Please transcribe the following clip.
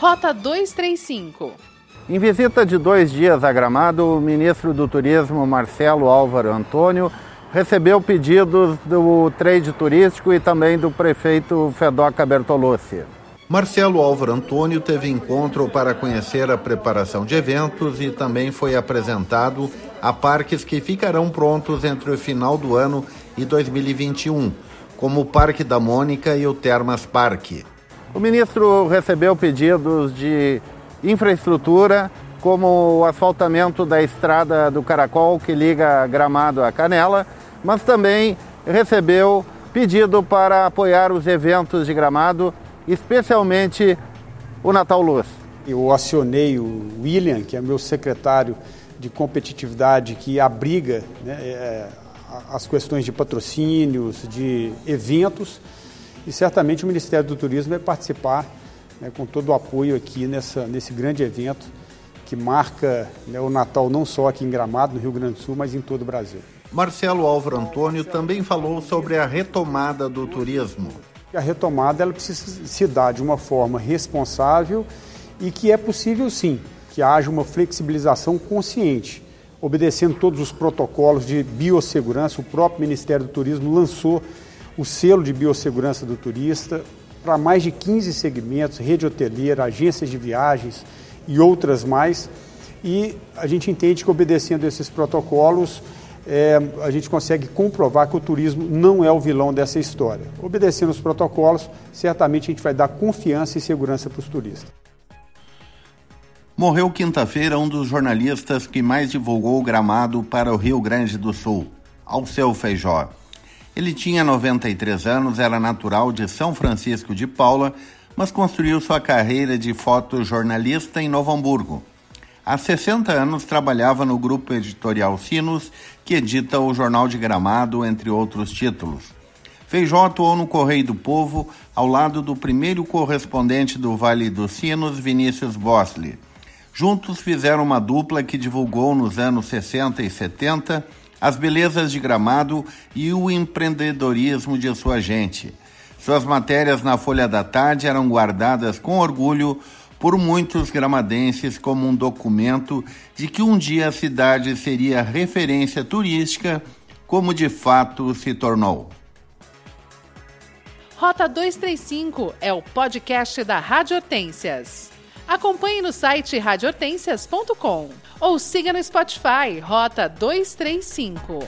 Rota 235. Em visita de dois dias a Gramado, o ministro do Turismo, Marcelo Álvaro Antônio, recebeu pedidos do trade turístico e também do prefeito Fedoca Bertolossi. Marcelo Álvaro Antônio teve encontro para conhecer a preparação de eventos e também foi apresentado a parques que ficarão prontos entre o final do ano e 2021, como o Parque da Mônica e o Termas Parque. O ministro recebeu pedidos de infraestrutura, como o asfaltamento da estrada do Caracol, que liga Gramado a Canela, mas também recebeu pedido para apoiar os eventos de Gramado, especialmente o Natal Luz. Eu acionei o William, que é meu secretário de competitividade, que abriga né, é, as questões de patrocínios, de eventos, e certamente o Ministério do Turismo vai participar né, com todo o apoio aqui nessa, nesse grande evento que marca né, o Natal não só aqui em Gramado, no Rio Grande do Sul, mas em todo o Brasil. Marcelo Álvaro Antônio também falou sobre a retomada do turismo. A retomada ela precisa se dar de uma forma responsável e que é possível sim que haja uma flexibilização consciente, obedecendo todos os protocolos de biossegurança. O próprio Ministério do Turismo lançou o selo de biossegurança do turista para mais de 15 segmentos, rede hoteleira, agências de viagens e outras mais. E a gente entende que obedecendo esses protocolos, é, a gente consegue comprovar que o turismo não é o vilão dessa história. Obedecendo os protocolos, certamente a gente vai dar confiança e segurança para os turistas. Morreu quinta-feira um dos jornalistas que mais divulgou o gramado para o Rio Grande do Sul, Alceu Feijó. Ele tinha 93 anos, era natural de São Francisco de Paula, mas construiu sua carreira de fotojornalista em Novo Hamburgo. Há 60 anos trabalhava no grupo editorial Sinos, que edita o Jornal de Gramado, entre outros títulos. Feijó atuou no Correio do Povo, ao lado do primeiro correspondente do Vale dos Sinos, Vinícius Bosley. Juntos fizeram uma dupla que divulgou nos anos 60 e 70 as belezas de Gramado e o empreendedorismo de sua gente. Suas matérias na Folha da Tarde eram guardadas com orgulho por muitos gramadenses como um documento de que um dia a cidade seria referência turística, como de fato se tornou. Rota 235 é o podcast da Rádio Hortências. Acompanhe no site radiohortências.com ou siga no Spotify Rota 235.